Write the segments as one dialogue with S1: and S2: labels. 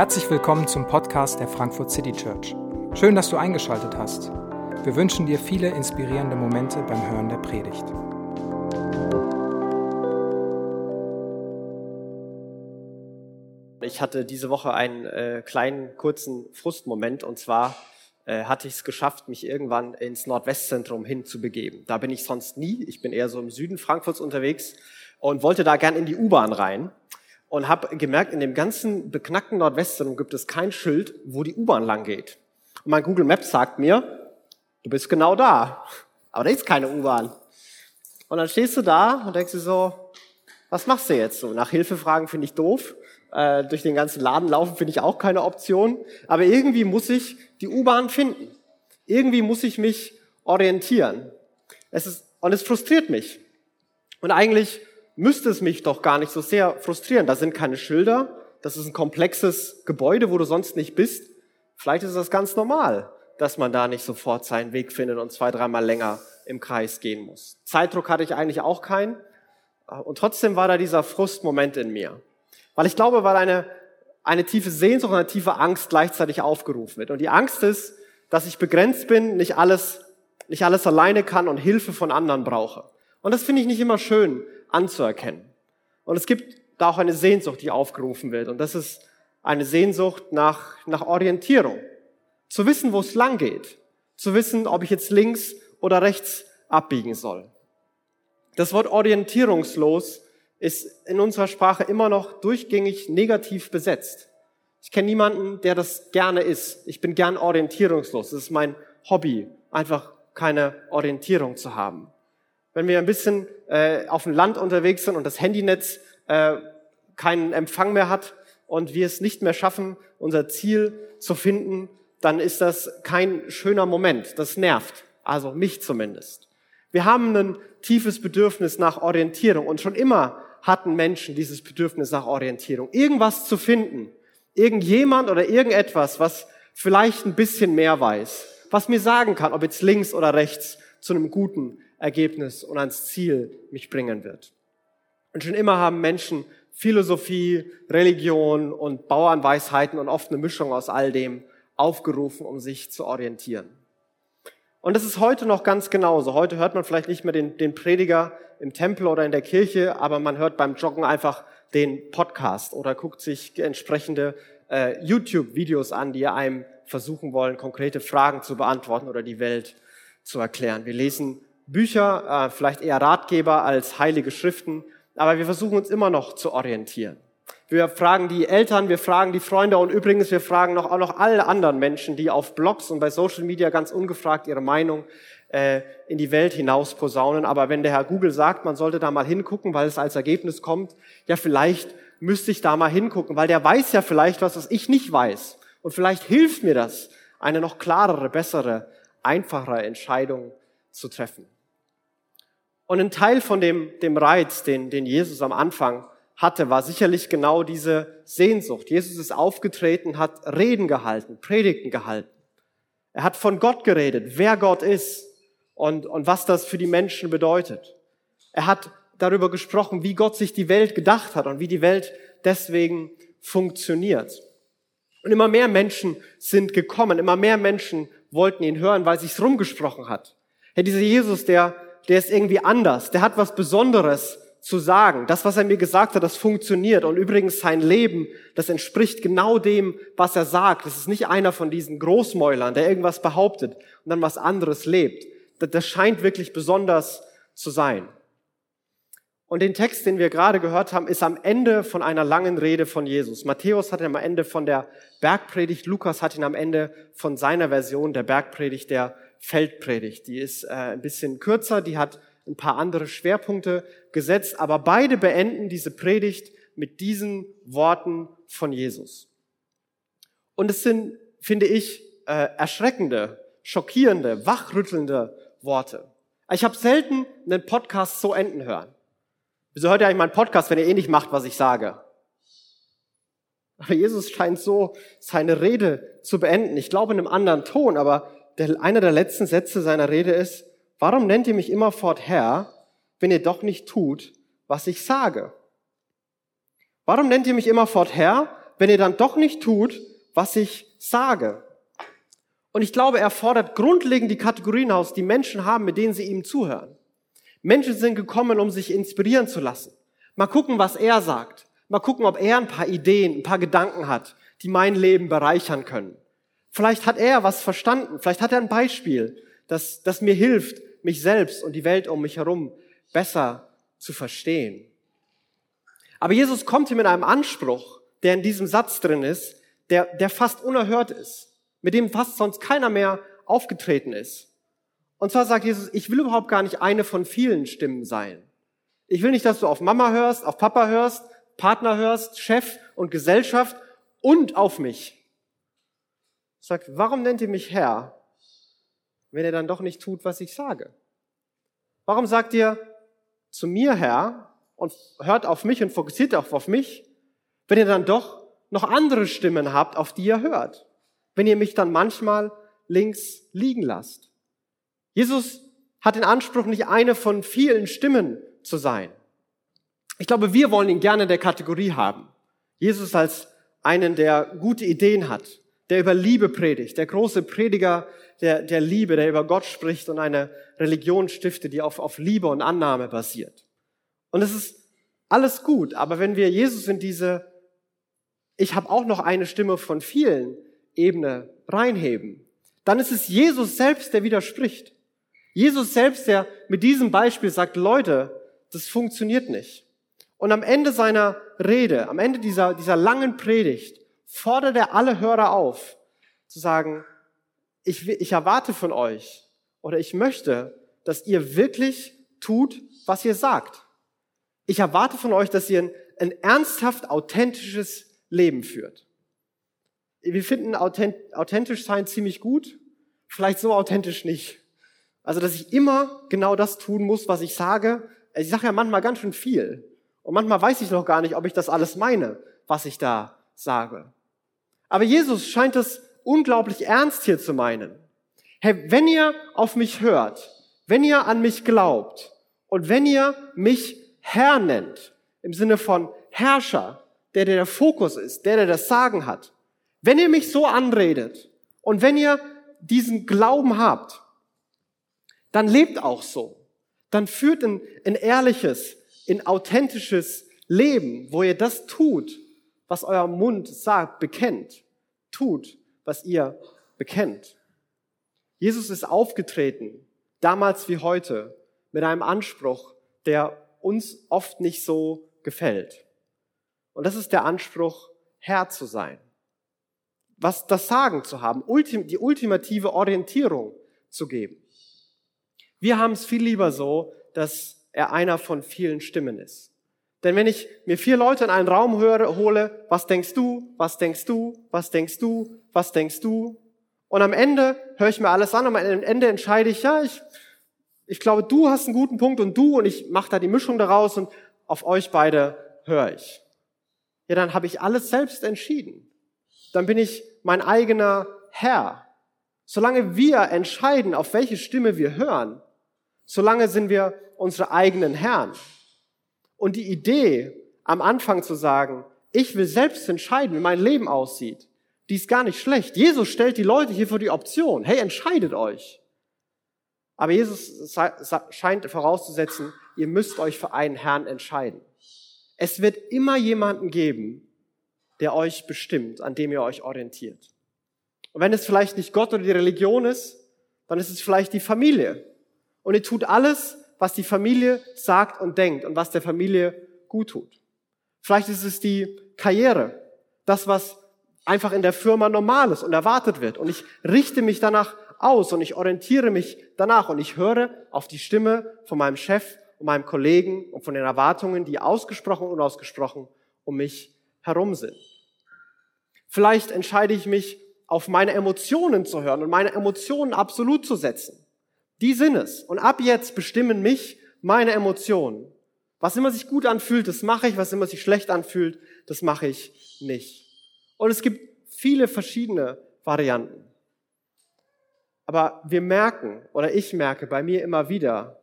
S1: Herzlich willkommen zum Podcast der Frankfurt City Church. Schön, dass du eingeschaltet hast. Wir wünschen dir viele inspirierende Momente beim Hören der Predigt.
S2: Ich hatte diese Woche einen äh, kleinen, kurzen Frustmoment und zwar äh, hatte ich es geschafft, mich irgendwann ins Nordwestzentrum hinzubegeben. Da bin ich sonst nie. Ich bin eher so im Süden Frankfurts unterwegs und wollte da gern in die U-Bahn rein und habe gemerkt, in dem ganzen beknackten Nordwestzentrum gibt es kein Schild, wo die U-Bahn lang geht. Und mein Google Maps sagt mir, du bist genau da, aber da ist keine U-Bahn. Und dann stehst du da und denkst dir so, was machst du jetzt so? Nach Hilfe fragen finde ich doof. Äh, durch den ganzen Laden laufen finde ich auch keine Option. Aber irgendwie muss ich die U-Bahn finden. Irgendwie muss ich mich orientieren. Es ist, und es frustriert mich. Und eigentlich müsste es mich doch gar nicht so sehr frustrieren. Da sind keine Schilder, das ist ein komplexes Gebäude, wo du sonst nicht bist. Vielleicht ist das ganz normal, dass man da nicht sofort seinen Weg findet und zwei, dreimal länger im Kreis gehen muss. Zeitdruck hatte ich eigentlich auch keinen. Und trotzdem war da dieser Frustmoment in mir. Weil ich glaube, weil eine, eine tiefe Sehnsucht und eine tiefe Angst gleichzeitig aufgerufen wird. Und die Angst ist, dass ich begrenzt bin, nicht alles, nicht alles alleine kann und Hilfe von anderen brauche. Und das finde ich nicht immer schön, anzuerkennen. Und es gibt da auch eine Sehnsucht, die aufgerufen wird. Und das ist eine Sehnsucht nach, nach Orientierung. Zu wissen, wo es lang geht. Zu wissen, ob ich jetzt links oder rechts abbiegen soll. Das Wort orientierungslos ist in unserer Sprache immer noch durchgängig negativ besetzt. Ich kenne niemanden, der das gerne ist. Ich bin gern orientierungslos. Das ist mein Hobby, einfach keine Orientierung zu haben wenn wir ein bisschen äh, auf dem Land unterwegs sind und das Handynetz äh, keinen Empfang mehr hat und wir es nicht mehr schaffen, unser Ziel zu finden, dann ist das kein schöner Moment. Das nervt. Also mich zumindest. Wir haben ein tiefes Bedürfnis nach Orientierung und schon immer hatten Menschen dieses Bedürfnis nach Orientierung. Irgendwas zu finden. Irgendjemand oder irgendetwas, was vielleicht ein bisschen mehr weiß. Was mir sagen kann, ob jetzt links oder rechts zu einem guten Ergebnis und ans Ziel mich bringen wird. Und schon immer haben Menschen Philosophie, Religion und Bauernweisheiten und oft eine Mischung aus all dem aufgerufen, um sich zu orientieren. Und das ist heute noch ganz genauso. Heute hört man vielleicht nicht mehr den, den Prediger im Tempel oder in der Kirche, aber man hört beim Joggen einfach den Podcast oder guckt sich entsprechende äh, YouTube-Videos an, die einem versuchen wollen, konkrete Fragen zu beantworten oder die Welt zu erklären. Wir lesen Bücher, äh, vielleicht eher Ratgeber als heilige Schriften, aber wir versuchen uns immer noch zu orientieren. Wir fragen die Eltern, wir fragen die Freunde und übrigens wir fragen noch, auch noch alle anderen Menschen, die auf Blogs und bei Social Media ganz ungefragt ihre Meinung äh, in die Welt hinaus posaunen. Aber wenn der Herr Google sagt, man sollte da mal hingucken, weil es als Ergebnis kommt, ja vielleicht müsste ich da mal hingucken, weil der weiß ja vielleicht was, was ich nicht weiß. Und vielleicht hilft mir das, eine noch klarere, bessere, einfachere Entscheidung zu treffen. Und ein Teil von dem, dem Reiz, den, den Jesus am Anfang hatte, war sicherlich genau diese Sehnsucht. Jesus ist aufgetreten, hat Reden gehalten, Predigten gehalten. Er hat von Gott geredet, wer Gott ist und, und was das für die Menschen bedeutet. Er hat darüber gesprochen, wie Gott sich die Welt gedacht hat und wie die Welt deswegen funktioniert. Und immer mehr Menschen sind gekommen, immer mehr Menschen wollten ihn hören, weil sich's rumgesprochen hat. Herr, dieser Jesus, der der ist irgendwie anders, der hat was Besonderes zu sagen. Das, was er mir gesagt hat, das funktioniert. Und übrigens sein Leben, das entspricht genau dem, was er sagt. Das ist nicht einer von diesen Großmäulern, der irgendwas behauptet und dann was anderes lebt. Das scheint wirklich besonders zu sein. Und den Text, den wir gerade gehört haben, ist am Ende von einer langen Rede von Jesus. Matthäus hat ihn am Ende von der Bergpredigt, Lukas hat ihn am Ende von seiner Version der Bergpredigt der Feldpredigt. Die ist äh, ein bisschen kürzer, die hat ein paar andere Schwerpunkte gesetzt, aber beide beenden diese Predigt mit diesen Worten von Jesus. Und es sind, finde ich, äh, erschreckende, schockierende, wachrüttelnde Worte. Ich habe selten einen Podcast so enden hören. Wieso hört ihr eigentlich meinen Podcast, wenn ihr eh nicht macht, was ich sage? Aber Jesus scheint so seine Rede zu beenden. Ich glaube in einem anderen Ton, aber der, einer der letzten Sätze seiner Rede ist, warum nennt ihr mich immerfort Herr, wenn ihr doch nicht tut, was ich sage? Warum nennt ihr mich immerfort Herr, wenn ihr dann doch nicht tut, was ich sage? Und ich glaube, er fordert grundlegend die Kategorien aus, die Menschen haben, mit denen sie ihm zuhören. Menschen sind gekommen, um sich inspirieren zu lassen. Mal gucken, was er sagt. Mal gucken, ob er ein paar Ideen, ein paar Gedanken hat, die mein Leben bereichern können. Vielleicht hat er was verstanden. Vielleicht hat er ein Beispiel, das, das mir hilft, mich selbst und die Welt um mich herum besser zu verstehen. Aber Jesus kommt hier mit einem Anspruch, der in diesem Satz drin ist, der, der fast unerhört ist mit dem fast sonst keiner mehr aufgetreten ist. Und zwar sagt Jesus, ich will überhaupt gar nicht eine von vielen Stimmen sein. Ich will nicht, dass du auf Mama hörst, auf Papa hörst, Partner hörst, Chef und Gesellschaft und auf mich. Sagt, warum nennt ihr mich Herr, wenn ihr dann doch nicht tut, was ich sage? Warum sagt ihr zu mir Herr und hört auf mich und fokussiert auch auf mich, wenn ihr dann doch noch andere Stimmen habt, auf die ihr hört? wenn ihr mich dann manchmal links liegen lasst. Jesus hat den Anspruch, nicht eine von vielen Stimmen zu sein. Ich glaube, wir wollen ihn gerne in der Kategorie haben. Jesus als einen, der gute Ideen hat, der über Liebe predigt, der große Prediger der, der Liebe, der über Gott spricht und eine Religion stiftet, die auf, auf Liebe und Annahme basiert. Und es ist alles gut, aber wenn wir Jesus in diese, ich habe auch noch eine Stimme von vielen, Ebene reinheben, dann ist es Jesus selbst, der widerspricht. Jesus selbst, der mit diesem Beispiel sagt, Leute, das funktioniert nicht. Und am Ende seiner Rede, am Ende dieser, dieser langen Predigt, fordert er alle Hörer auf, zu sagen, ich, ich erwarte von euch oder ich möchte, dass ihr wirklich tut, was ihr sagt. Ich erwarte von euch, dass ihr ein, ein ernsthaft authentisches Leben führt wir finden authentisch sein ziemlich gut, vielleicht so authentisch nicht. Also, dass ich immer genau das tun muss, was ich sage. Ich sage ja manchmal ganz schön viel. Und manchmal weiß ich noch gar nicht, ob ich das alles meine, was ich da sage. Aber Jesus scheint es unglaublich ernst hier zu meinen. Hey, wenn ihr auf mich hört, wenn ihr an mich glaubt und wenn ihr mich Herr nennt, im Sinne von Herrscher, der der Fokus ist, der der das Sagen hat, wenn ihr mich so anredet und wenn ihr diesen Glauben habt, dann lebt auch so. Dann führt ein, ein ehrliches, ein authentisches Leben, wo ihr das tut, was euer Mund sagt, bekennt. Tut, was ihr bekennt. Jesus ist aufgetreten, damals wie heute, mit einem Anspruch, der uns oft nicht so gefällt. Und das ist der Anspruch, Herr zu sein was das Sagen zu haben, die ultimative Orientierung zu geben. Wir haben es viel lieber so, dass er einer von vielen Stimmen ist. Denn wenn ich mir vier Leute in einen Raum höre, hole, was denkst du, was denkst du, was denkst du, was denkst du, und am Ende höre ich mir alles an und am Ende entscheide ich, ja, ich, ich glaube, du hast einen guten Punkt und du und ich mache da die Mischung daraus und auf euch beide höre ich. Ja, dann habe ich alles selbst entschieden dann bin ich mein eigener Herr. Solange wir entscheiden, auf welche Stimme wir hören, solange sind wir unsere eigenen Herren. Und die Idee, am Anfang zu sagen, ich will selbst entscheiden, wie mein Leben aussieht, die ist gar nicht schlecht. Jesus stellt die Leute hier vor die Option. Hey, entscheidet euch. Aber Jesus scheint vorauszusetzen, ihr müsst euch für einen Herrn entscheiden. Es wird immer jemanden geben, der euch bestimmt, an dem ihr euch orientiert. Und wenn es vielleicht nicht Gott oder die Religion ist, dann ist es vielleicht die Familie. Und ihr tut alles, was die Familie sagt und denkt und was der Familie gut tut. Vielleicht ist es die Karriere, das, was einfach in der Firma normal ist und erwartet wird. Und ich richte mich danach aus und ich orientiere mich danach und ich höre auf die Stimme von meinem Chef und meinem Kollegen und von den Erwartungen, die ausgesprochen und unausgesprochen um mich herum sind. Vielleicht entscheide ich mich, auf meine Emotionen zu hören und meine Emotionen absolut zu setzen. Die sind es. Und ab jetzt bestimmen mich meine Emotionen. Was immer sich gut anfühlt, das mache ich. Was immer sich schlecht anfühlt, das mache ich nicht. Und es gibt viele verschiedene Varianten. Aber wir merken, oder ich merke bei mir immer wieder,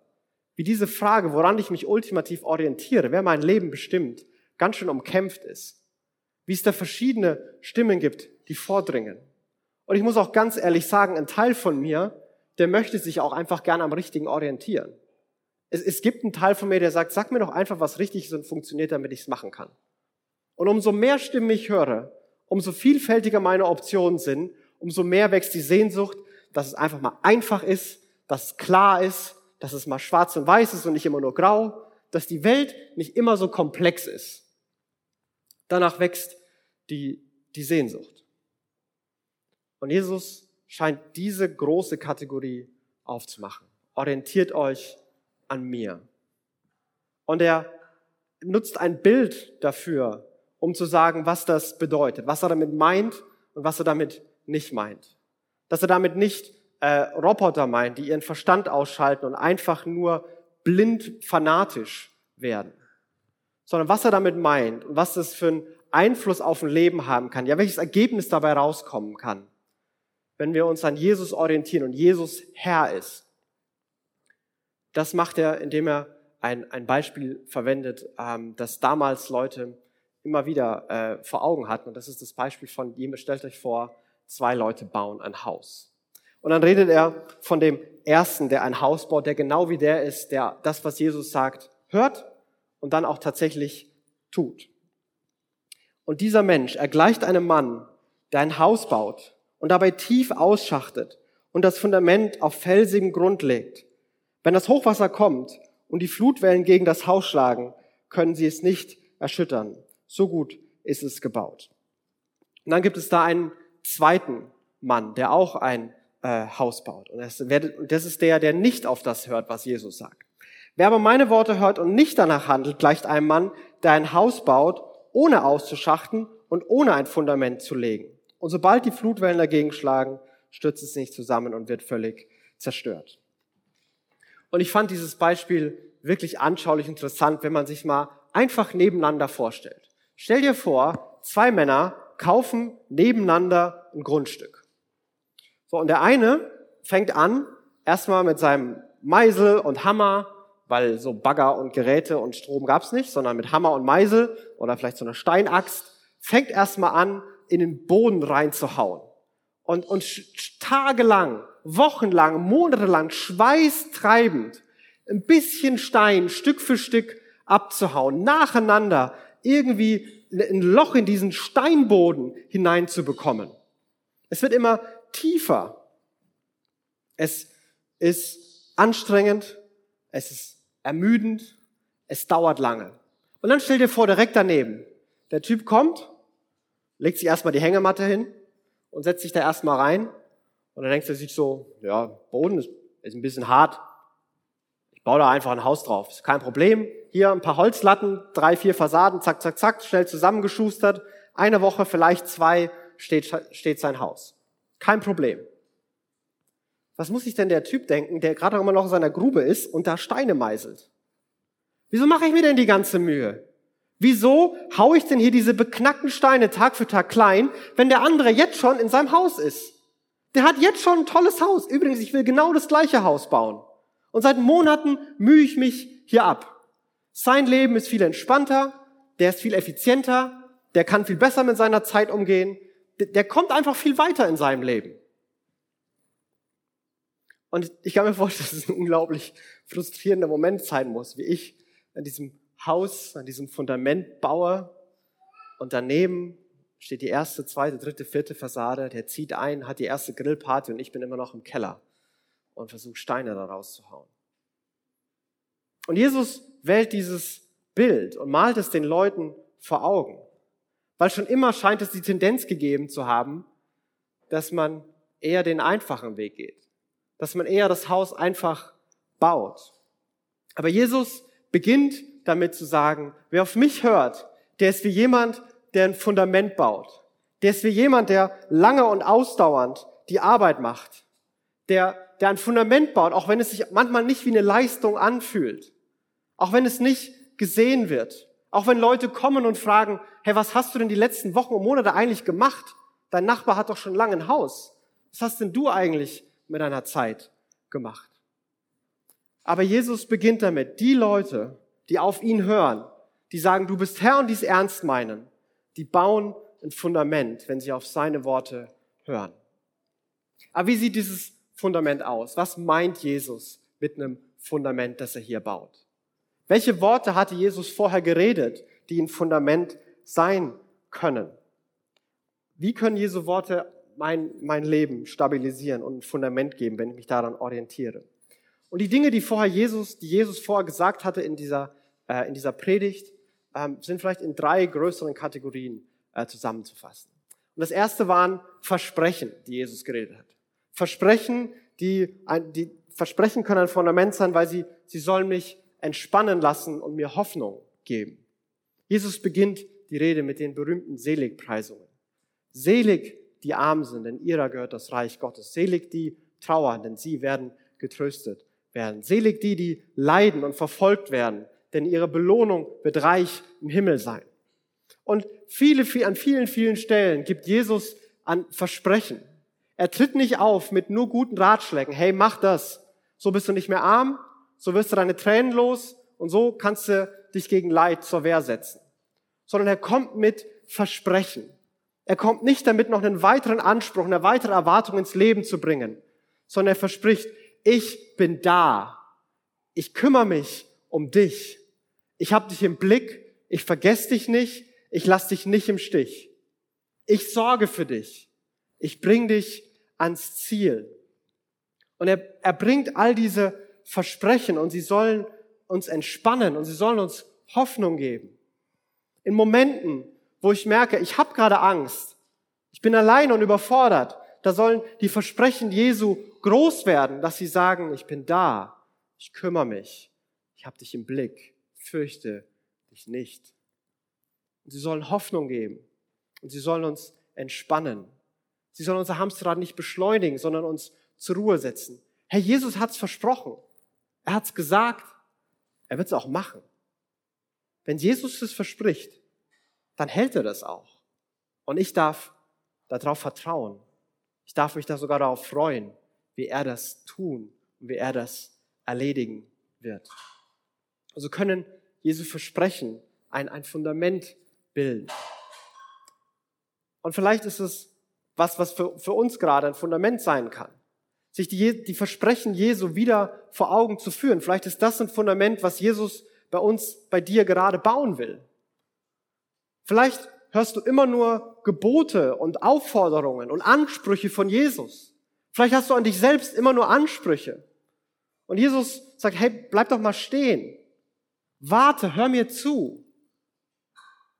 S2: wie diese Frage, woran ich mich ultimativ orientiere, wer mein Leben bestimmt, ganz schön umkämpft ist. wie es da verschiedene Stimmen gibt, die vordringen. Und ich muss auch ganz ehrlich sagen, ein Teil von mir, der möchte sich auch einfach gerne am Richtigen orientieren. Es, es gibt einen Teil von mir, der sagt, sag mir doch einfach, was richtig ist und funktioniert, damit ich es machen kann. Und umso mehr Stimmen ich höre, umso vielfältiger meine Optionen sind, umso mehr wächst die Sehnsucht, dass es einfach mal einfach ist, dass es klar ist, dass es mal schwarz und weiß ist und nicht immer nur grau, dass die Welt nicht immer so komplex ist. Danach wächst die, die Sehnsucht. Und Jesus scheint diese große Kategorie aufzumachen. Orientiert euch an mir. Und er nutzt ein Bild dafür, um zu sagen, was das bedeutet, was er damit meint und was er damit nicht meint. Dass er damit nicht äh, Roboter meint, die ihren Verstand ausschalten und einfach nur blind fanatisch werden, sondern was er damit meint und was das für einen Einfluss auf ein Leben haben kann, ja, welches Ergebnis dabei rauskommen kann, wenn wir uns an Jesus orientieren und Jesus Herr ist. Das macht er, indem er ein, ein Beispiel verwendet, ähm, das damals Leute immer wieder äh, vor Augen hatten. Und das ist das Beispiel von, stellt euch vor, zwei Leute bauen ein Haus. Und dann redet er von dem Ersten, der ein Haus baut, der genau wie der ist, der das, was Jesus sagt, hört und dann auch tatsächlich tut. Und dieser Mensch, er gleicht einem Mann, der ein Haus baut und dabei tief ausschachtet und das Fundament auf felsigem Grund legt. Wenn das Hochwasser kommt und die Flutwellen gegen das Haus schlagen, können sie es nicht erschüttern. So gut ist es gebaut. Und dann gibt es da einen zweiten Mann, der auch ein äh, Haus baut. Und das, und das ist der, der nicht auf das hört, was Jesus sagt. Wer aber meine Worte hört und nicht danach handelt, gleicht einem Mann, der ein Haus baut, ohne auszuschachten und ohne ein Fundament zu legen. Und sobald die Flutwellen dagegen schlagen, stürzt es nicht zusammen und wird völlig zerstört. Und ich fand dieses Beispiel wirklich anschaulich interessant, wenn man sich mal einfach nebeneinander vorstellt. Stell dir vor, zwei Männer kaufen nebeneinander ein Grundstück. So, und der eine fängt an, erstmal mit seinem Meisel und Hammer, weil so Bagger und Geräte und Strom gab's nicht, sondern mit Hammer und Meisel oder vielleicht so einer Steinaxt, fängt erstmal an, in den Boden reinzuhauen. Und, und tagelang, wochenlang, monatelang, schweißtreibend, ein bisschen Stein Stück für Stück abzuhauen, nacheinander irgendwie ein Loch in diesen Steinboden hineinzubekommen. Es wird immer tiefer. Es ist anstrengend, es ist ermüdend, es dauert lange. Und dann stell dir vor, direkt daneben, der Typ kommt, legt sich erstmal die Hängematte hin und setzt sich da erstmal rein. Und dann denkt er sich so, ja, Boden ist, ist ein bisschen hart. Ich baue da einfach ein Haus drauf. Ist kein Problem. Hier ein paar Holzlatten, drei, vier Fassaden, zack, zack, zack, schnell zusammengeschustert. Eine Woche, vielleicht zwei, steht, steht sein Haus. Kein Problem. Was muss sich denn der Typ denken, der gerade immer noch in seiner Grube ist und da Steine meißelt? Wieso mache ich mir denn die ganze Mühe? Wieso hau ich denn hier diese beknackten Steine Tag für Tag klein, wenn der andere jetzt schon in seinem Haus ist? Der hat jetzt schon ein tolles Haus. Übrigens, ich will genau das gleiche Haus bauen. Und seit Monaten mühe ich mich hier ab. Sein Leben ist viel entspannter, der ist viel effizienter, der kann viel besser mit seiner Zeit umgehen der kommt einfach viel weiter in seinem Leben. Und ich kann mir vorstellen, dass es ein unglaublich frustrierender Moment sein muss, wie ich an diesem Haus, an diesem Fundament baue und daneben steht die erste, zweite, dritte, vierte Fassade, der zieht ein, hat die erste Grillparty und ich bin immer noch im Keller und versuche Steine da rauszuhauen. Und Jesus wählt dieses Bild und malt es den Leuten vor Augen. Weil schon immer scheint es die Tendenz gegeben zu haben, dass man eher den einfachen Weg geht. Dass man eher das Haus einfach baut. Aber Jesus beginnt damit zu sagen, wer auf mich hört, der ist wie jemand, der ein Fundament baut. Der ist wie jemand, der lange und ausdauernd die Arbeit macht. Der, der ein Fundament baut, auch wenn es sich manchmal nicht wie eine Leistung anfühlt. Auch wenn es nicht gesehen wird. Auch wenn Leute kommen und fragen, hey, was hast du denn die letzten Wochen und Monate eigentlich gemacht? Dein Nachbar hat doch schon lange ein Haus. Was hast denn du eigentlich mit deiner Zeit gemacht? Aber Jesus beginnt damit, die Leute, die auf ihn hören, die sagen, du bist Herr und dies ernst meinen, die bauen ein Fundament, wenn sie auf seine Worte hören. Aber wie sieht dieses Fundament aus? Was meint Jesus mit einem Fundament, das er hier baut? Welche Worte hatte Jesus vorher geredet, die ein Fundament sein können? Wie können Jesu Worte mein, mein Leben stabilisieren und ein Fundament geben, wenn ich mich daran orientiere? Und die Dinge, die vorher Jesus, die Jesus vorher gesagt hatte in dieser, äh, in dieser Predigt, ähm, sind vielleicht in drei größeren Kategorien äh, zusammenzufassen. Und das erste waren Versprechen, die Jesus geredet hat. Versprechen, die, die Versprechen können ein Fundament sein, weil sie, sie sollen mich entspannen lassen und mir Hoffnung geben. Jesus beginnt die Rede mit den berühmten Seligpreisungen. Selig die Armen sind, denn ihrer gehört das Reich Gottes. Selig die trauern, denn sie werden getröstet werden. Selig die, die leiden und verfolgt werden, denn ihre Belohnung wird reich im Himmel sein. Und viele, viel, an vielen, vielen Stellen gibt Jesus an Versprechen. Er tritt nicht auf mit nur guten Ratschlägen. Hey, mach das. So bist du nicht mehr arm, so wirst du deine Tränen los und so kannst du dich gegen Leid zur Wehr setzen. Sondern er kommt mit Versprechen. Er kommt nicht damit, noch einen weiteren Anspruch, eine weitere Erwartung ins Leben zu bringen, sondern er verspricht, ich bin da. Ich kümmere mich um dich. Ich habe dich im Blick. Ich vergesse dich nicht. Ich lasse dich nicht im Stich. Ich sorge für dich. Ich bring dich ans Ziel. Und er, er bringt all diese Versprechen und sie sollen uns entspannen und sie sollen uns Hoffnung geben. In Momenten, wo ich merke, ich habe gerade Angst, ich bin allein und überfordert, da sollen die Versprechen Jesu groß werden, dass sie sagen, ich bin da, ich kümmere mich, ich habe dich im Blick, fürchte dich nicht. Und sie sollen Hoffnung geben und sie sollen uns entspannen. Sie sollen unser Hamsterrad nicht beschleunigen, sondern uns zur Ruhe setzen. Herr Jesus hat's versprochen. Er hat's gesagt. Er wird's auch machen. Wenn Jesus es verspricht, dann hält er das auch. Und ich darf darauf vertrauen. Ich darf mich da sogar darauf freuen, wie er das tun und wie er das erledigen wird. Also können Jesu Versprechen ein, ein Fundament bilden. Und vielleicht ist es was, was für, für uns gerade ein Fundament sein kann. Sich die, die Versprechen Jesu wieder vor Augen zu führen. Vielleicht ist das ein Fundament, was Jesus bei uns, bei dir gerade bauen will. Vielleicht hörst du immer nur Gebote und Aufforderungen und Ansprüche von Jesus. Vielleicht hast du an dich selbst immer nur Ansprüche. Und Jesus sagt, hey, bleib doch mal stehen. Warte, hör mir zu.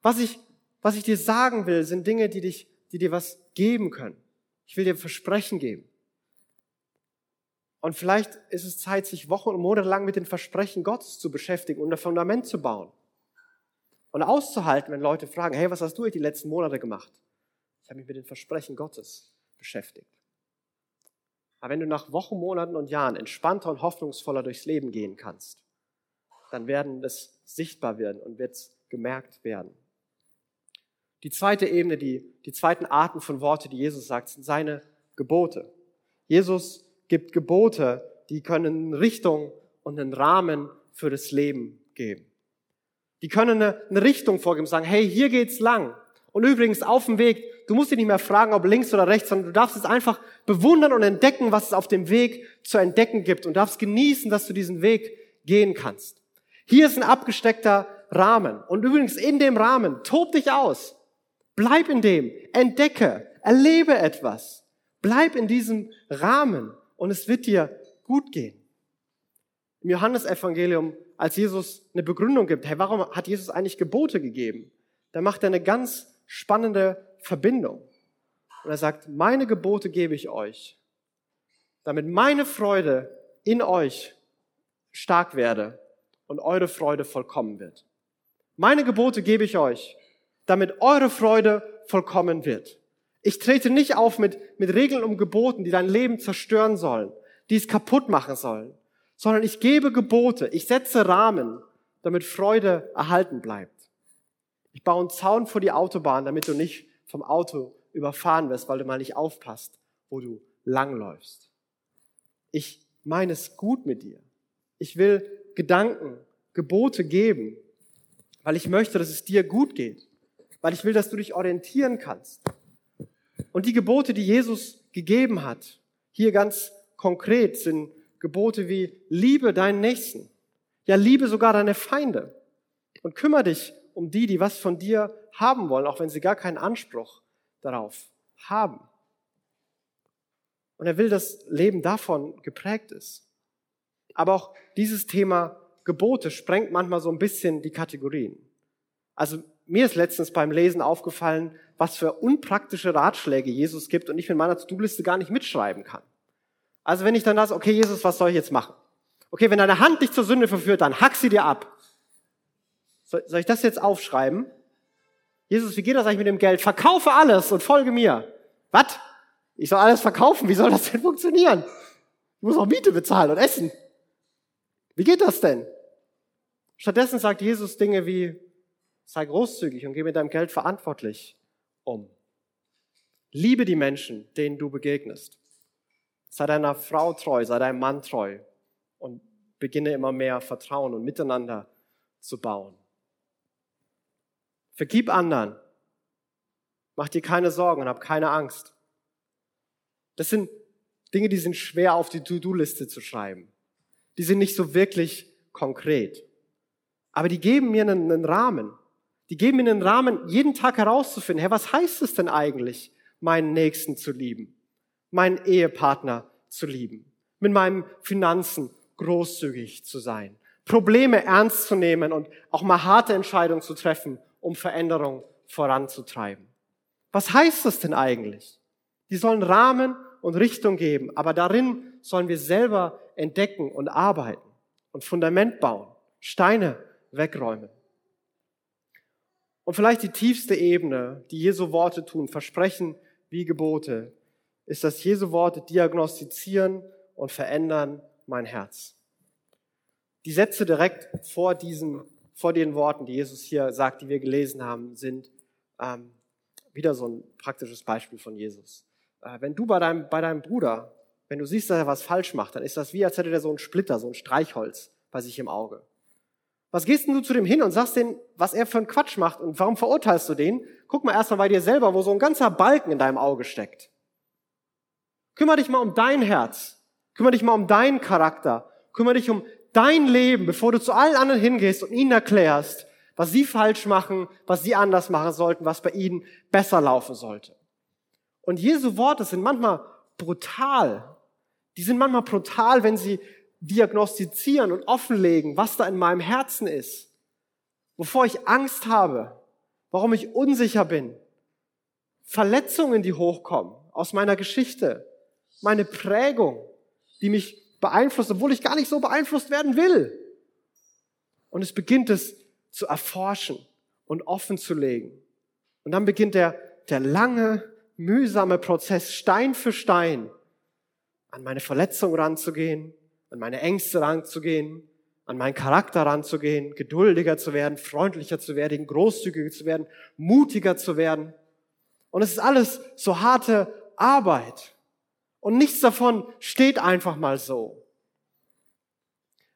S2: Was ich, was ich dir sagen will, sind Dinge, die dich, die dir was geben können. Ich will dir Versprechen geben. Und vielleicht ist es Zeit, sich Wochen und Monate lang mit den Versprechen Gottes zu beschäftigen und ein Fundament zu bauen. Und auszuhalten, wenn Leute fragen, hey, was hast du die letzten Monate gemacht? Ich habe mich mit den Versprechen Gottes beschäftigt. Aber wenn du nach Wochen, Monaten und Jahren entspannter und hoffnungsvoller durchs Leben gehen kannst, dann werden es sichtbar werden und wird es gemerkt werden. Die zweite Ebene, die, die zweiten Arten von Worte, die Jesus sagt, sind seine Gebote. Jesus gibt Gebote, die können Richtung und einen Rahmen für das Leben geben. Die können eine, eine Richtung vorgeben, sagen, hey, hier geht's lang. Und übrigens auf dem Weg, du musst dich nicht mehr fragen, ob links oder rechts, sondern du darfst es einfach bewundern und entdecken, was es auf dem Weg zu entdecken gibt und darfst genießen, dass du diesen Weg gehen kannst. Hier ist ein abgesteckter Rahmen. Und übrigens in dem Rahmen, tob dich aus. Bleib in dem, entdecke, erlebe etwas. Bleib in diesem Rahmen und es wird dir gut gehen. Im Johannesevangelium, als Jesus eine Begründung gibt, hey, warum hat Jesus eigentlich Gebote gegeben? Da macht er eine ganz spannende Verbindung. Und er sagt, meine Gebote gebe ich euch, damit meine Freude in euch stark werde und eure Freude vollkommen wird. Meine Gebote gebe ich euch, damit eure Freude vollkommen wird. Ich trete nicht auf mit, mit Regeln und Geboten, die dein Leben zerstören sollen, die es kaputt machen sollen, sondern ich gebe Gebote, ich setze Rahmen, damit Freude erhalten bleibt. Ich baue einen Zaun vor die Autobahn, damit du nicht vom Auto überfahren wirst, weil du mal nicht aufpasst, wo du langläufst. Ich meine es gut mit dir. Ich will Gedanken, Gebote geben, weil ich möchte, dass es dir gut geht. weil ich will, dass du dich orientieren kannst. Und die Gebote, die Jesus gegeben hat, hier ganz konkret sind Gebote wie liebe deinen Nächsten. Ja, liebe sogar deine Feinde. Und kümmere dich um die, die was von dir haben wollen, auch wenn sie gar keinen Anspruch darauf haben. Und er will, dass Leben davon geprägt ist. Aber auch dieses Thema Gebote sprengt manchmal so ein bisschen die Kategorien. Also mir ist letztens beim Lesen aufgefallen, was für unpraktische Ratschläge Jesus gibt und ich mit meiner To-Do-Liste gar nicht mitschreiben kann. Also wenn ich dann das, okay, Jesus, was soll ich jetzt machen? Okay, wenn deine Hand dich zur Sünde verführt, dann hack sie dir ab. Soll, soll ich das jetzt aufschreiben? Jesus, wie geht das eigentlich mit dem Geld? Verkaufe alles und folge mir. Was? Ich soll alles verkaufen? Wie soll das denn funktionieren? Ich muss auch Miete bezahlen und essen. Wie geht das denn? Stattdessen sagt Jesus Dinge wie, sei großzügig und geh mit deinem Geld verantwortlich um. Liebe die Menschen, denen du begegnest. Sei deiner Frau treu, sei deinem Mann treu und beginne immer mehr Vertrauen und miteinander zu bauen. Vergib anderen. Mach dir keine Sorgen und hab keine Angst. Das sind Dinge, die sind schwer auf die To-Do-Liste zu schreiben. Die sind nicht so wirklich konkret. Aber die geben mir einen, einen Rahmen. Die geben mir einen Rahmen, jeden Tag herauszufinden, hey, was heißt es denn eigentlich, meinen Nächsten zu lieben, meinen Ehepartner zu lieben, mit meinen Finanzen großzügig zu sein, Probleme ernst zu nehmen und auch mal harte Entscheidungen zu treffen, um Veränderung voranzutreiben. Was heißt das denn eigentlich? Die sollen Rahmen und Richtung geben, aber darin sollen wir selber entdecken und arbeiten und Fundament bauen, Steine wegräumen. Und vielleicht die tiefste Ebene, die Jesu Worte tun, Versprechen wie Gebote, ist, dass Jesu Worte diagnostizieren und verändern mein Herz. Die Sätze direkt vor diesen, vor den Worten, die Jesus hier sagt, die wir gelesen haben, sind ähm, wieder so ein praktisches Beispiel von Jesus. Äh, wenn du bei deinem, bei deinem Bruder, wenn du siehst, dass er was falsch macht, dann ist das wie, als hätte der so ein Splitter, so ein Streichholz bei sich im Auge. Was gehst denn du zu dem hin und sagst denen, was er für einen Quatsch macht und warum verurteilst du den? Guck mal erstmal bei dir selber, wo so ein ganzer Balken in deinem Auge steckt. Kümmer dich mal um dein Herz. Kümmer dich mal um deinen Charakter. Kümmer dich um dein Leben, bevor du zu allen anderen hingehst und ihnen erklärst, was sie falsch machen, was sie anders machen sollten, was bei ihnen besser laufen sollte. Und Jesu Worte sind manchmal brutal. Die sind manchmal brutal, wenn sie diagnostizieren und offenlegen, was da in meinem Herzen ist, wovor ich Angst habe, warum ich unsicher bin, Verletzungen, die hochkommen aus meiner Geschichte, meine Prägung, die mich beeinflusst, obwohl ich gar nicht so beeinflusst werden will. Und es beginnt es zu erforschen und offen zu legen. Und dann beginnt der, der lange, mühsame Prozess, Stein für Stein, an meine Verletzung ranzugehen, an meine Ängste ranzugehen, an meinen Charakter ranzugehen, geduldiger zu werden, freundlicher zu werden, großzügiger zu werden, mutiger zu werden. Und es ist alles so harte Arbeit. Und nichts davon steht einfach mal so.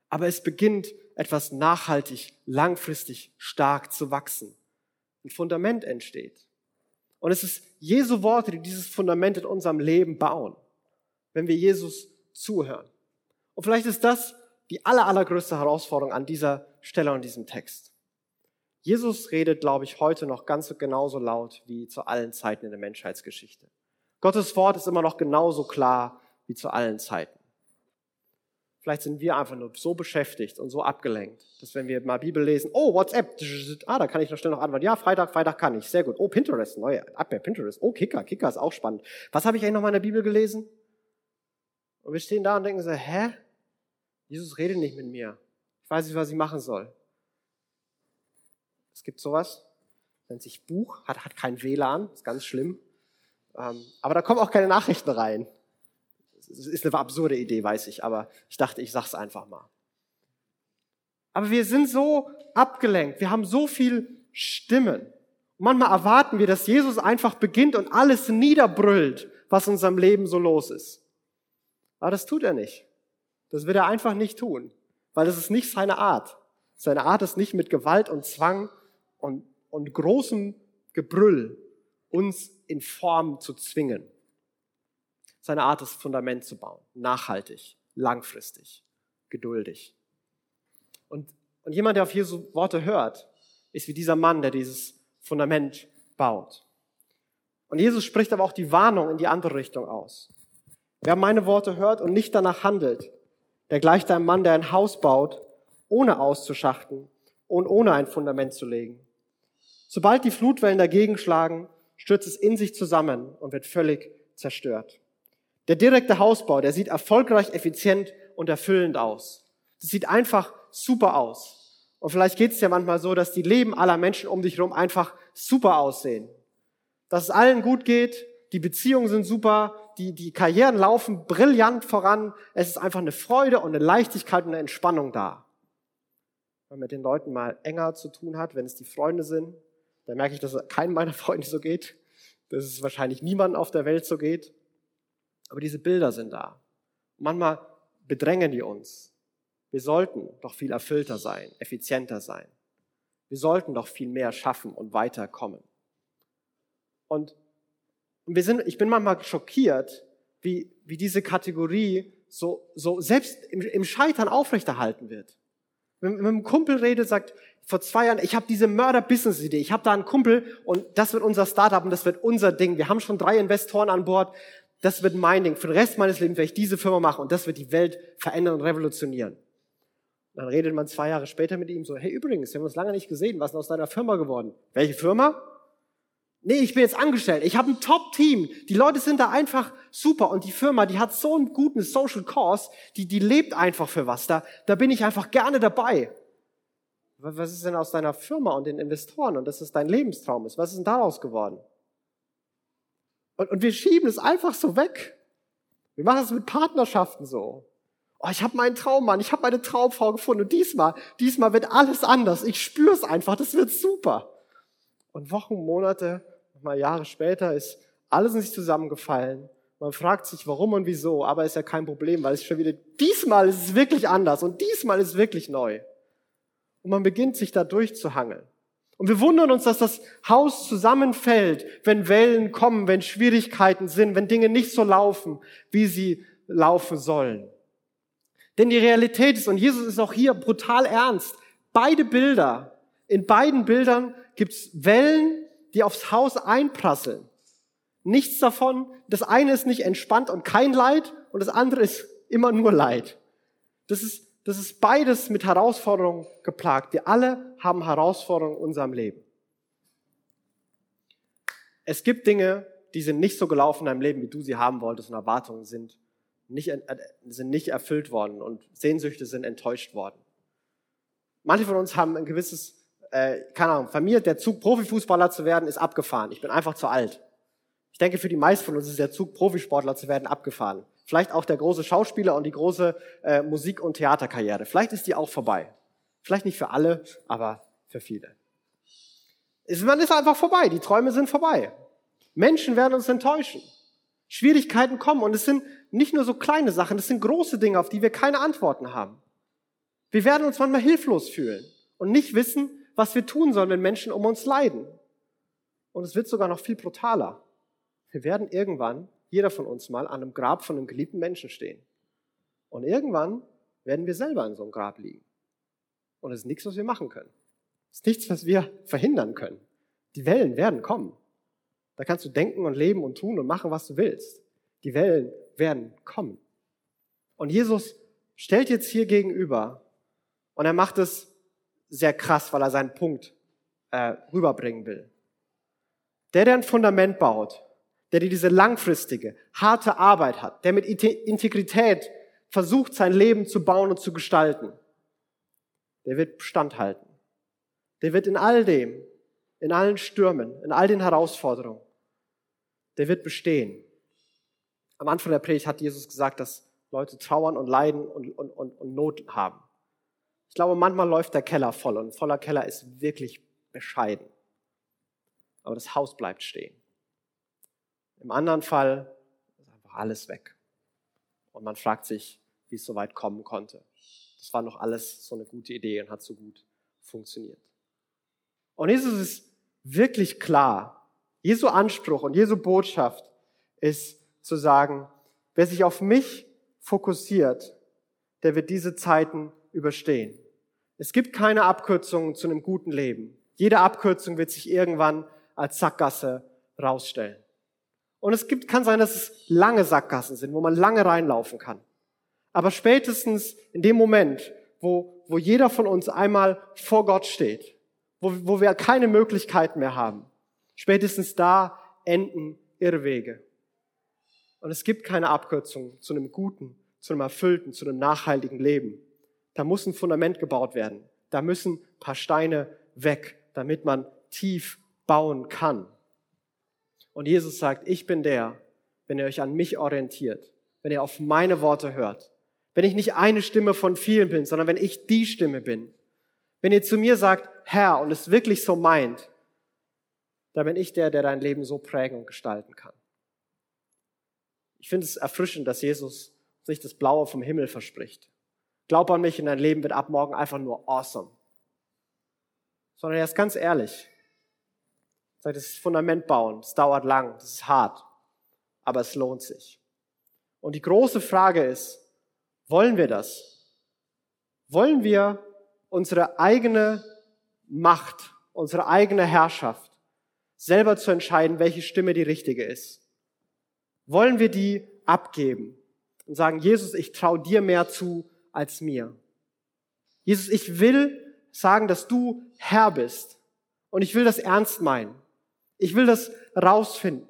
S2: Aber es beginnt etwas nachhaltig, langfristig stark zu wachsen. Ein Fundament entsteht. Und es ist Jesu Worte, die dieses Fundament in unserem Leben bauen, wenn wir Jesus zuhören. Und vielleicht ist das die aller, allergrößte Herausforderung an dieser Stelle und diesem Text. Jesus redet, glaube ich, heute noch ganz genauso laut wie zu allen Zeiten in der Menschheitsgeschichte. Gottes Wort ist immer noch genauso klar wie zu allen Zeiten. Vielleicht sind wir einfach nur so beschäftigt und so abgelenkt, dass wenn wir mal Bibel lesen, oh, WhatsApp, ah, da kann ich noch schnell noch antworten. Ja, Freitag, Freitag kann ich. Sehr gut. Oh, Pinterest, neue bei Pinterest. Oh, Kicker, Kicker ist auch spannend. Was habe ich eigentlich noch mal in der Bibel gelesen? Und wir stehen da und denken so, hä? Jesus redet nicht mit mir. Ich weiß nicht, was ich machen soll. Es gibt sowas, nennt sich Buch, hat, hat kein WLAN, ist ganz schlimm. Ähm, aber da kommen auch keine Nachrichten rein. Das ist eine absurde Idee, weiß ich, aber ich dachte, ich sag's einfach mal. Aber wir sind so abgelenkt, wir haben so viel Stimmen. Und manchmal erwarten wir, dass Jesus einfach beginnt und alles niederbrüllt, was in unserem Leben so los ist. Aber das tut er nicht. Das wird er einfach nicht tun, weil das ist nicht seine Art. Seine Art ist nicht mit Gewalt und Zwang und, und großem Gebrüll uns in Form zu zwingen. Seine Art, das Fundament zu bauen. Nachhaltig, langfristig, geduldig. Und, und jemand, der auf Jesu Worte hört, ist wie dieser Mann, der dieses Fundament baut. Und Jesus spricht aber auch die Warnung in die andere Richtung aus. Wer meine Worte hört und nicht danach handelt, der gleicht einem Mann, der ein Haus baut, ohne auszuschachten und ohne ein Fundament zu legen. Sobald die Flutwellen dagegen schlagen, stürzt es in sich zusammen und wird völlig zerstört. Der direkte Hausbau, der sieht erfolgreich, effizient und erfüllend aus. Das sieht einfach super aus. Und vielleicht geht es ja manchmal so, dass die Leben aller Menschen um dich herum einfach super aussehen. Dass es allen gut geht, die Beziehungen sind super, die, die Karrieren laufen brillant voran. Es ist einfach eine Freude und eine Leichtigkeit und eine Entspannung da. Wenn man mit den Leuten mal enger zu tun hat, wenn es die Freunde sind, dann merke ich, dass es keinem meiner Freunde so geht, dass es wahrscheinlich niemandem auf der Welt so geht. Aber diese Bilder sind da. Manchmal bedrängen die uns. Wir sollten doch viel erfüllter sein, effizienter sein. Wir sollten doch viel mehr schaffen und weiterkommen. Und wir sind, ich bin manchmal schockiert, wie, wie diese Kategorie so, so selbst im, im Scheitern aufrechterhalten wird. Wenn mit einem Kumpel redet, sagt, vor zwei Jahren, ich habe diese Mörder-Business-Idee, ich habe da einen Kumpel und das wird unser Startup und das wird unser Ding. Wir haben schon drei Investoren an Bord, das wird mein Ding. Für den Rest meines Lebens werde ich diese Firma machen und das wird die Welt verändern und revolutionieren. Dann redet man zwei Jahre später mit ihm so, hey übrigens, wir haben uns lange nicht gesehen, was ist denn aus deiner Firma geworden? Welche Firma? Nee, ich bin jetzt angestellt. Ich habe ein Top-Team. Die Leute sind da einfach super. Und die Firma, die hat so einen guten Social Cause, die, die lebt einfach für was. Da, da bin ich einfach gerne dabei. Was ist denn aus deiner Firma und den Investoren und dass es dein Lebenstraum ist? Was ist denn daraus geworden? Und, und wir schieben es einfach so weg. Wir machen es mit Partnerschaften so. Oh, ich habe meinen Traummann, ich habe meine Traumfrau gefunden und diesmal, diesmal wird alles anders. Ich spüre es einfach, das wird super. Und Wochen, Monate mal Jahre später ist alles in sich zusammengefallen. Man fragt sich, warum und wieso, aber ist ja kein Problem, weil es schon wieder, diesmal ist es wirklich anders und diesmal ist es wirklich neu. Und man beginnt sich da durchzuhangeln. Und wir wundern uns, dass das Haus zusammenfällt, wenn Wellen kommen, wenn Schwierigkeiten sind, wenn Dinge nicht so laufen, wie sie laufen sollen. Denn die Realität ist, und Jesus ist auch hier brutal ernst, beide Bilder, in beiden Bildern gibt's Wellen, die aufs Haus einprasseln. Nichts davon, das eine ist nicht entspannt und kein Leid und das andere ist immer nur Leid. Das ist, das ist beides mit Herausforderungen geplagt. Wir alle haben Herausforderungen in unserem Leben. Es gibt Dinge, die sind nicht so gelaufen in deinem Leben, wie du sie haben wolltest und Erwartungen sind nicht, äh, sind nicht erfüllt worden und Sehnsüchte sind enttäuscht worden. Manche von uns haben ein gewisses äh, keine Ahnung, Familie, der Zug, Profifußballer zu werden, ist abgefahren. Ich bin einfach zu alt. Ich denke, für die meisten von uns ist der Zug, Profisportler zu werden, abgefahren. Vielleicht auch der große Schauspieler und die große äh, Musik- und Theaterkarriere. Vielleicht ist die auch vorbei. Vielleicht nicht für alle, aber für viele. Man ist einfach vorbei. Die Träume sind vorbei. Menschen werden uns enttäuschen. Schwierigkeiten kommen und es sind nicht nur so kleine Sachen, es sind große Dinge, auf die wir keine Antworten haben. Wir werden uns manchmal hilflos fühlen und nicht wissen, was wir tun sollen, wenn Menschen um uns leiden. Und es wird sogar noch viel brutaler. Wir werden irgendwann, jeder von uns mal, an einem Grab von einem geliebten Menschen stehen. Und irgendwann werden wir selber in so einem Grab liegen. Und es ist nichts, was wir machen können. Es ist nichts, was wir verhindern können. Die Wellen werden kommen. Da kannst du denken und leben und tun und machen, was du willst. Die Wellen werden kommen. Und Jesus stellt jetzt hier gegenüber und er macht es sehr krass, weil er seinen Punkt äh, rüberbringen will. Der, der ein Fundament baut, der diese langfristige, harte Arbeit hat, der mit Integrität versucht, sein Leben zu bauen und zu gestalten, der wird Bestand halten. Der wird in all dem, in allen Stürmen, in all den Herausforderungen, der wird bestehen. Am Anfang der Predigt hat Jesus gesagt, dass Leute trauern und leiden und, und, und, und Not haben. Ich glaube, manchmal läuft der Keller voll und voller Keller ist wirklich bescheiden. Aber das Haus bleibt stehen. Im anderen Fall ist einfach alles weg. Und man fragt sich, wie es so weit kommen konnte. Das war noch alles so eine gute Idee und hat so gut funktioniert. Und Jesus ist wirklich klar. Jesu Anspruch und Jesu Botschaft ist zu sagen, wer sich auf mich fokussiert, der wird diese Zeiten überstehen. Es gibt keine Abkürzungen zu einem guten Leben. Jede Abkürzung wird sich irgendwann als Sackgasse rausstellen. Und es gibt, kann sein, dass es lange Sackgassen sind, wo man lange reinlaufen kann. Aber spätestens in dem Moment, wo, wo jeder von uns einmal vor Gott steht, wo, wo wir keine Möglichkeiten mehr haben, spätestens da enden Irrwege. Und es gibt keine Abkürzung zu einem guten, zu einem erfüllten, zu einem nachhaltigen Leben. Da muss ein Fundament gebaut werden. Da müssen paar Steine weg, damit man tief bauen kann. Und Jesus sagt, ich bin der, wenn ihr euch an mich orientiert, wenn ihr auf meine Worte hört, wenn ich nicht eine Stimme von vielen bin, sondern wenn ich die Stimme bin, wenn ihr zu mir sagt, Herr, und es wirklich so meint, dann bin ich der, der dein Leben so prägen und gestalten kann. Ich finde es erfrischend, dass Jesus sich das Blaue vom Himmel verspricht. Glaub an mich und dein Leben wird ab morgen einfach nur awesome. Sondern er ist ganz ehrlich. Sagt, das Fundament bauen, es dauert lang, das ist hart, aber es lohnt sich. Und die große Frage ist, wollen wir das? Wollen wir unsere eigene Macht, unsere eigene Herrschaft selber zu entscheiden, welche Stimme die richtige ist? Wollen wir die abgeben und sagen, Jesus, ich traue dir mehr zu als mir. Jesus, ich will sagen, dass du Herr bist. Und ich will das ernst meinen. Ich will das rausfinden.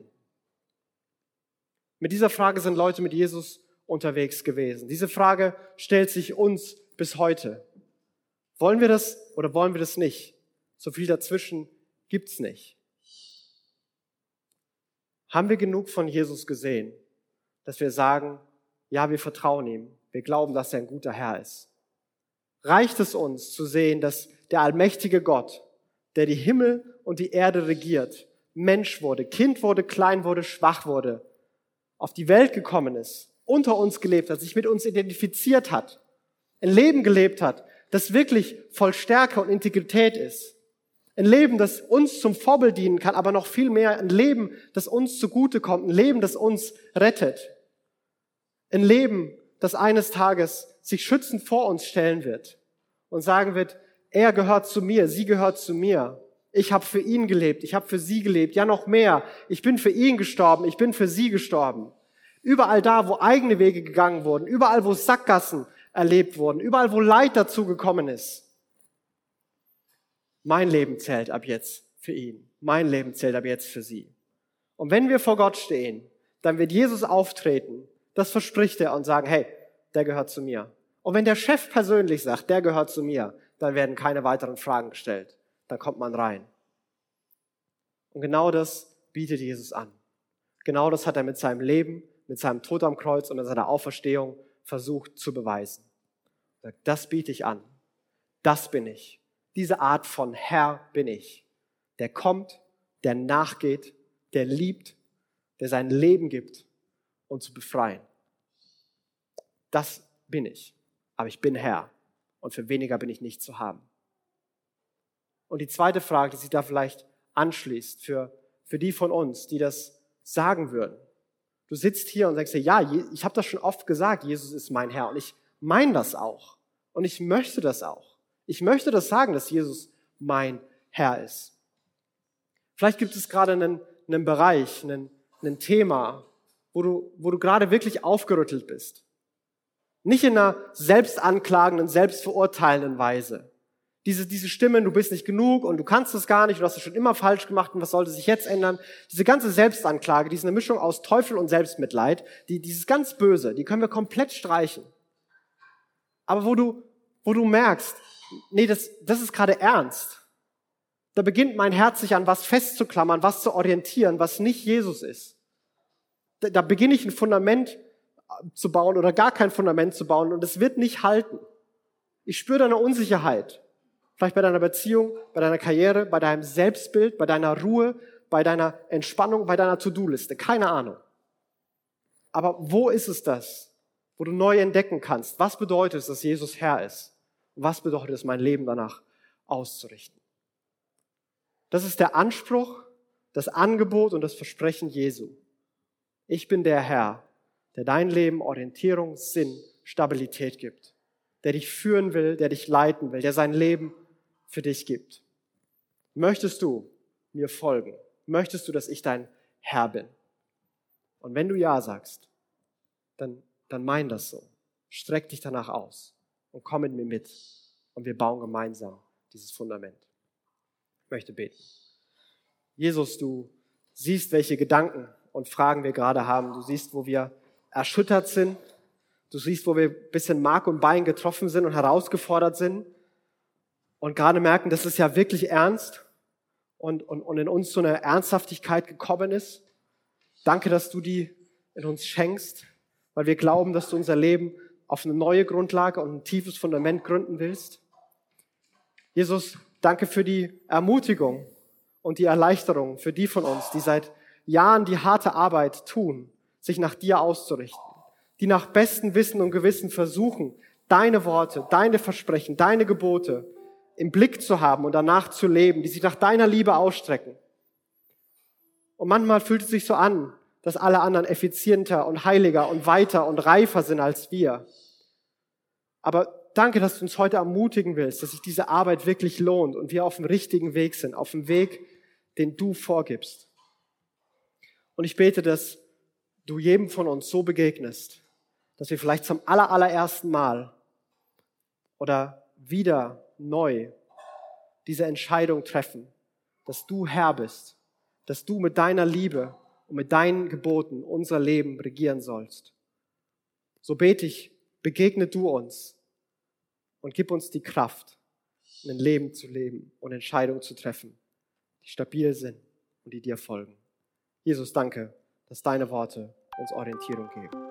S2: Mit dieser Frage sind Leute mit Jesus unterwegs gewesen. Diese Frage stellt sich uns bis heute. Wollen wir das oder wollen wir das nicht? So viel dazwischen gibt's nicht. Haben wir genug von Jesus gesehen, dass wir sagen, ja, wir vertrauen ihm wir glauben, dass er ein guter Herr ist. Reicht es uns zu sehen, dass der allmächtige Gott, der die Himmel und die Erde regiert, Mensch wurde, Kind wurde, klein wurde, schwach wurde, auf die Welt gekommen ist, unter uns gelebt hat, sich mit uns identifiziert hat, ein Leben gelebt hat, das wirklich voll Stärke und Integrität ist. Ein Leben, das uns zum Vorbild dienen kann, aber noch viel mehr ein Leben, das uns zugutekommt, ein Leben, das uns rettet. Ein Leben, das eines Tages sich schützend vor uns stellen wird und sagen wird, er gehört zu mir, sie gehört zu mir. Ich habe für ihn gelebt, ich habe für sie gelebt, ja noch mehr. Ich bin für ihn gestorben, ich bin für sie gestorben. Überall da, wo eigene Wege gegangen wurden, überall, wo Sackgassen erlebt wurden, überall, wo Leid dazu gekommen ist. Mein Leben zählt ab jetzt für ihn. Mein Leben zählt ab jetzt für sie. Und wenn wir vor Gott stehen, dann wird Jesus auftreten das verspricht er und sagen, hey, der gehört zu mir. Und wenn der Chef persönlich sagt, der gehört zu mir, dann werden keine weiteren Fragen gestellt. Dann kommt man rein. Und genau das bietet Jesus an. Genau das hat er mit seinem Leben, mit seinem Tod am Kreuz und mit seiner Auferstehung versucht zu beweisen. Das biete ich an. Das bin ich. Diese Art von Herr bin ich. Der kommt, der nachgeht, der liebt, der sein Leben gibt und zu befreien. Das bin ich. Aber ich bin Herr. Und für weniger bin ich nicht zu haben. Und die zweite Frage, die sich da vielleicht anschließt, für, für die von uns, die das sagen würden. Du sitzt hier und sagst dir, ja, ich habe das schon oft gesagt, Jesus ist mein Herr. Und ich meine das auch. Und ich möchte das auch. Ich möchte das sagen, dass Jesus mein Herr ist. Vielleicht gibt es gerade einen, einen Bereich, einen, ein Thema, wo du, wo du gerade wirklich aufgerüttelt bist. Nicht in einer selbstanklagenden, selbstverurteilenden Weise. Diese, diese Stimmen, du bist nicht genug und du kannst es gar nicht, du hast es schon immer falsch gemacht und was sollte sich jetzt ändern? Diese ganze Selbstanklage, die ist eine Mischung aus Teufel und Selbstmitleid, die, dieses ganz Böse, die können wir komplett streichen. Aber wo du, wo du merkst, nee, das, das ist gerade ernst. Da beginnt mein Herz sich an was festzuklammern, was zu orientieren, was nicht Jesus ist da, da beginne ich ein Fundament äh, zu bauen oder gar kein Fundament zu bauen und es wird nicht halten. Ich spüre deine Unsicherheit. Vielleicht bei deiner Beziehung, bei deiner Karriere, bei deinem Selbstbild, bei deiner Ruhe, bei deiner Entspannung, bei deiner To-Do-Liste. Keine Ahnung. Aber wo ist es das, wo du neu entdecken kannst? Was bedeutet es, dass Jesus Herr ist? Und was bedeutet es, mein Leben danach auszurichten? Das ist der Anspruch, das Angebot und das Versprechen Jesu. Ich bin der Herr, der dein Leben Orientierung, Sinn, Stabilität gibt, der dich führen will, der dich leiten will, der sein Leben für dich gibt. Möchtest du mir folgen? Möchtest du, dass ich dein Herr bin? Und wenn du Ja sagst, dann, dann mein das so. Streck dich danach aus und komm mit mir mit. Und wir bauen gemeinsam dieses Fundament. Ich möchte beten. Jesus, du siehst, welche Gedanken und Fragen wir gerade haben. Du siehst, wo wir erschüttert sind. Du siehst, wo wir ein bisschen Mark und Bein getroffen sind und herausgefordert sind. Und gerade merken, das ist ja wirklich ernst und, und, und in uns so eine Ernsthaftigkeit gekommen ist. Danke, dass du die in uns schenkst, weil wir glauben, dass du unser Leben auf eine neue Grundlage und ein tiefes Fundament gründen willst. Jesus, danke für die Ermutigung und die Erleichterung für die von uns, die seit Jahren die harte Arbeit tun, sich nach dir auszurichten, die nach bestem Wissen und Gewissen versuchen, deine Worte, deine Versprechen, deine Gebote im Blick zu haben und danach zu leben, die sich nach deiner Liebe ausstrecken. Und manchmal fühlt es sich so an, dass alle anderen effizienter und heiliger und weiter und reifer sind als wir. Aber danke, dass du uns heute ermutigen willst, dass sich diese Arbeit wirklich lohnt und wir auf dem richtigen Weg sind, auf dem Weg, den du vorgibst. Und ich bete, dass du jedem von uns so begegnest, dass wir vielleicht zum allerallerersten Mal oder wieder neu diese Entscheidung treffen, dass du Herr bist, dass du mit deiner Liebe und mit deinen Geboten unser Leben regieren sollst. So bete ich, begegne du uns und gib uns die Kraft, ein Leben zu leben und Entscheidungen zu treffen, die stabil sind und die dir folgen. Jesus, danke, dass deine Worte uns Orientierung geben.